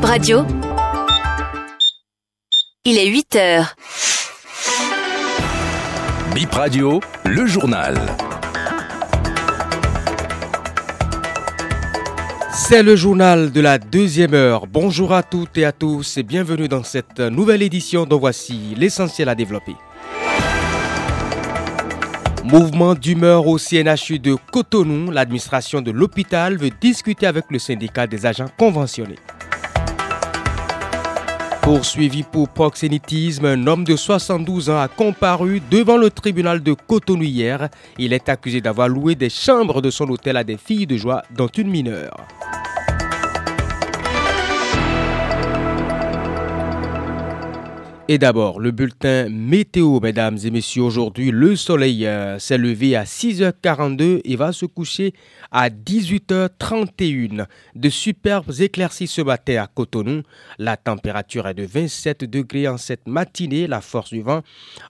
Bip Radio. Il est 8 heures. Bip Radio, le journal. C'est le journal de la deuxième heure. Bonjour à toutes et à tous et bienvenue dans cette nouvelle édition dont voici l'essentiel à développer. Mouvement d'humeur au CNHU de Cotonou, l'administration de l'hôpital veut discuter avec le syndicat des agents conventionnés. Poursuivi pour proxénétisme, un homme de 72 ans a comparu devant le tribunal de Cotonou hier. Il est accusé d'avoir loué des chambres de son hôtel à des filles de joie, dont une mineure. Et d'abord, le bulletin météo, mesdames et messieurs. Aujourd'hui, le soleil euh, s'est levé à 6h42 et va se coucher à 18h31. De superbes éclaircies ce matin à Cotonou. La température est de 27 degrés en cette matinée. La force du vent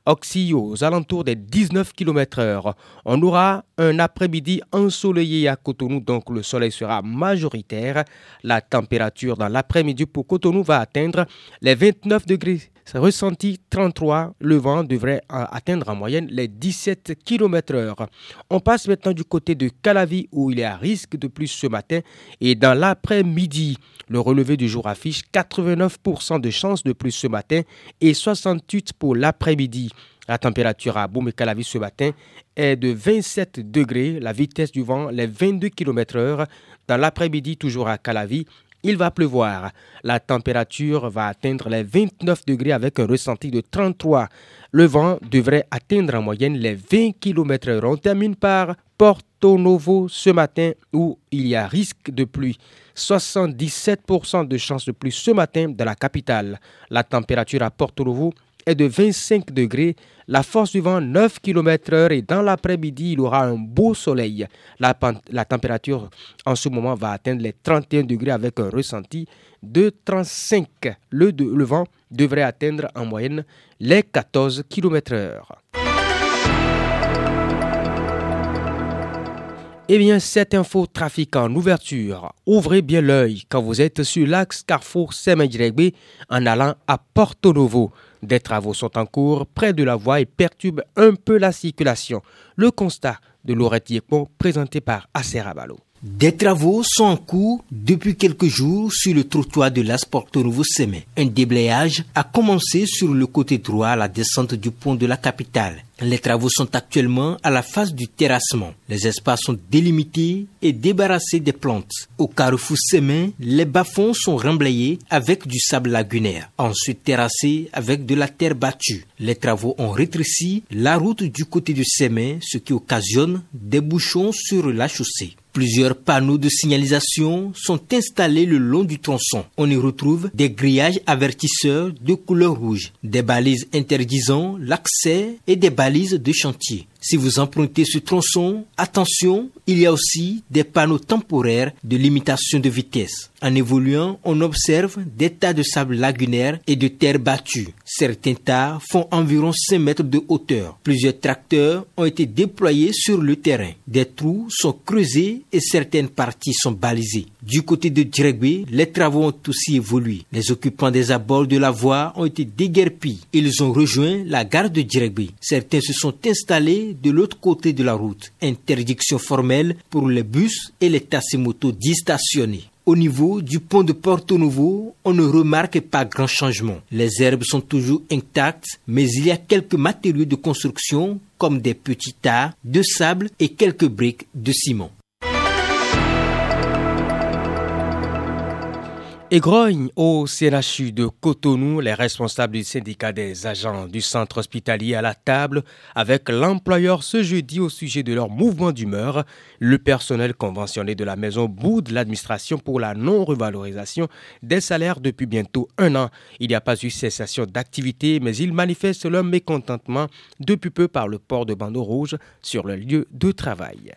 oscille aux alentours des 19 km/h. On aura un après-midi ensoleillé à Cotonou, donc le soleil sera majoritaire. La température dans l'après-midi pour Cotonou va atteindre les 29 degrés ressenti 33, le vent devrait atteindre en moyenne les 17 km/h. On passe maintenant du côté de Calavi où il y a risque de plus ce matin et dans l'après-midi. Le relevé du jour affiche 89% de chances de plus ce matin et 68 pour l'après-midi. La température à Boum et Calavi ce matin est de 27 degrés, la vitesse du vent les 22 km/h. Dans l'après-midi, toujours à Calavi, il va pleuvoir. La température va atteindre les 29 degrés avec un ressenti de 33. Le vent devrait atteindre en moyenne les 20 km/h. On termine par Porto Novo ce matin où il y a risque de pluie. 77% de chance de pluie ce matin dans la capitale. La température à Porto Novo est de 25 degrés, la force du vent 9 km/h et dans l'après-midi, il aura un beau soleil. La, température en ce moment va atteindre les 31 degrés avec un ressenti de 35. Le, vent devrait atteindre en moyenne les 14 km/h. Eh bien, cette info trafic en ouverture. Ouvrez bien l'œil quand vous êtes sur l'axe Carrefour Semejiregbe en allant à Porto Novo. Des travaux sont en cours près de la voie et perturbent un peu la circulation. Le constat de Laurette Yekpon présenté par Acerabalo. Des travaux sont en cours depuis quelques jours sur le trottoir de l'Asporto Nouveau Semé. Un déblayage a commencé sur le côté droit à la descente du pont de la capitale. Les travaux sont actuellement à la phase du terrassement. Les espaces sont délimités et débarrassés des plantes. Au carrefour Sémin, les bas-fonds sont remblayés avec du sable lagunaire, ensuite terrassés avec de la terre battue. Les travaux ont rétréci la route du côté du Sémin, ce qui occasionne des bouchons sur la chaussée. Plusieurs panneaux de signalisation sont installés le long du tronçon. On y retrouve des grillages avertisseurs de couleur rouge, des balises interdisant l'accès et des balises de chantier. Si vous empruntez ce tronçon, attention, il y a aussi des panneaux temporaires de limitation de vitesse. En évoluant, on observe des tas de sable lagunaire et de terre battue. Certains tas font environ 5 mètres de hauteur. Plusieurs tracteurs ont été déployés sur le terrain. Des trous sont creusés et certaines parties sont balisées. Du côté de Djregbe, les travaux ont aussi évolué. Les occupants des abords de la voie ont été déguerpis. Ils ont rejoint la gare de Djregbe. Certains se sont installés de l'autre côté de la route. Interdiction formelle pour les bus et les taximotos stationnés. Au niveau du pont de Porto Novo, on ne remarque pas grand changement. Les herbes sont toujours intactes, mais il y a quelques matériaux de construction comme des petits tas de sable et quelques briques de ciment. Et grogne au CNHU de Cotonou, les responsables du syndicat des agents du centre hospitalier à la table avec l'employeur ce jeudi au sujet de leur mouvement d'humeur. Le personnel conventionné de la maison boude l'administration pour la non-revalorisation des salaires depuis bientôt un an. Il n'y a pas eu cessation d'activité, mais ils manifestent leur mécontentement depuis peu par le port de bandeau rouge sur le lieu de travail.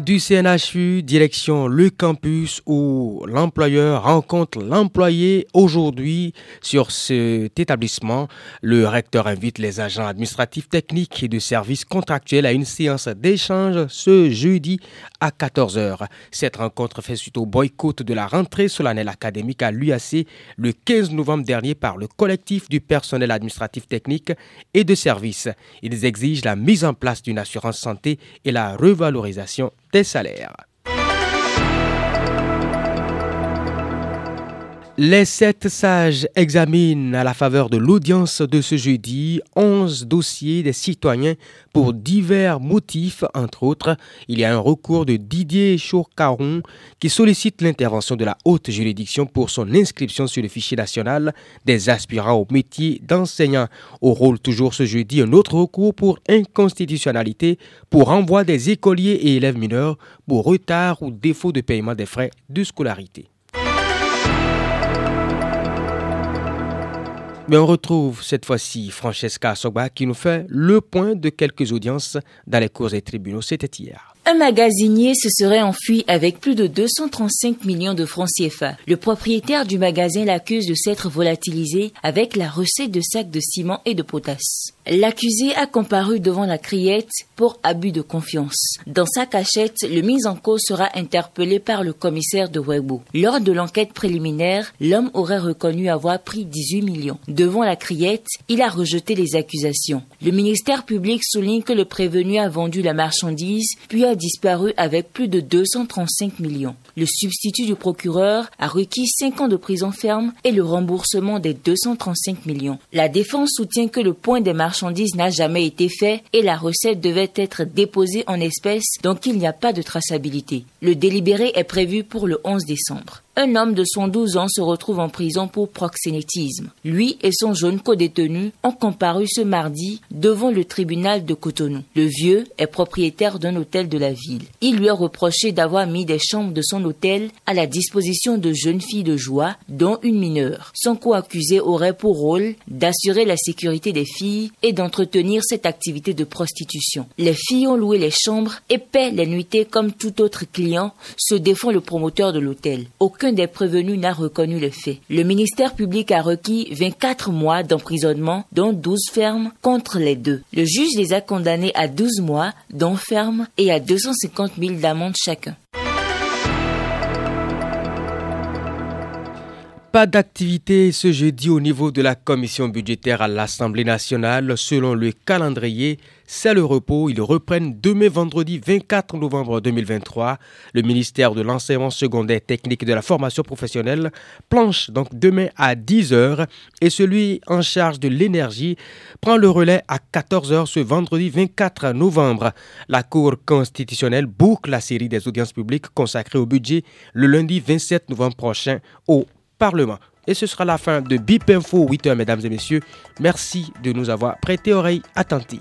Du CNHU, direction le campus où l'employeur rencontre l'employé aujourd'hui sur cet établissement. Le recteur invite les agents administratifs techniques et de services contractuels à une séance d'échange ce jeudi à 14h. Cette rencontre fait suite au boycott de la rentrée solennelle académique à l'UAC le 15 novembre dernier par le collectif du personnel administratif technique et de services. Ils exigent la mise en place d'une assurance santé et la revalorisation des salaires. Les sept sages examinent à la faveur de l'audience de ce jeudi 11 dossiers des citoyens pour divers motifs, entre autres. Il y a un recours de Didier Chourcaron qui sollicite l'intervention de la haute juridiction pour son inscription sur le fichier national des aspirants au métier d'enseignant. Au rôle toujours ce jeudi, un autre recours pour inconstitutionnalité pour renvoi des écoliers et élèves mineurs pour retard ou défaut de paiement des frais de scolarité. Mais on retrouve cette fois-ci Francesca Sogba qui nous fait le point de quelques audiences dans les cours et tribunaux. C'était hier. Un magasinier se serait enfui avec plus de 235 millions de francs CFA. Le propriétaire du magasin l'accuse de s'être volatilisé avec la recette de sacs de ciment et de potasse. L'accusé a comparu devant la criette pour abus de confiance. Dans sa cachette, le mis en cause sera interpellé par le commissaire de Webo. Lors de l'enquête préliminaire, l'homme aurait reconnu avoir pris 18 millions. Devant la criette, il a rejeté les accusations. Le ministère public souligne que le prévenu a vendu la marchandise puis a disparu avec plus de 235 millions. Le substitut du procureur a requis 5 ans de prison ferme et le remboursement des 235 millions. La défense soutient que le point des marchandises n'a jamais été fait et la recette devait être déposée en espèces donc il n'y a pas de traçabilité. Le délibéré est prévu pour le 11 décembre un homme de 112 ans se retrouve en prison pour proxénétisme. Lui et son jeune co-détenu ont comparu ce mardi devant le tribunal de Cotonou. Le vieux est propriétaire d'un hôtel de la ville. Il lui a reproché d'avoir mis des chambres de son hôtel à la disposition de jeunes filles de joie, dont une mineure. Son co-accusé aurait pour rôle d'assurer la sécurité des filles et d'entretenir cette activité de prostitution. Les filles ont loué les chambres et paient les nuitées comme tout autre client, se défend le promoteur de l'hôtel. Des prévenus n'a reconnu le fait. Le ministère public a requis 24 mois d'emprisonnement, dont 12 fermes, contre les deux. Le juge les a condamnés à 12 mois d'enferme et à 250 000 d'amende chacun. Pas d'activité ce jeudi au niveau de la commission budgétaire à l'Assemblée nationale. Selon le calendrier, c'est le repos. Ils reprennent demain vendredi 24 novembre 2023. Le ministère de l'enseignement secondaire technique et de la formation professionnelle planche donc demain à 10h et celui en charge de l'énergie prend le relais à 14h ce vendredi 24 novembre. La Cour constitutionnelle boucle la série des audiences publiques consacrées au budget le lundi 27 novembre prochain au Parlement. Et ce sera la fin de BIP Info 8h, mesdames et messieurs. Merci de nous avoir prêté oreille attentive.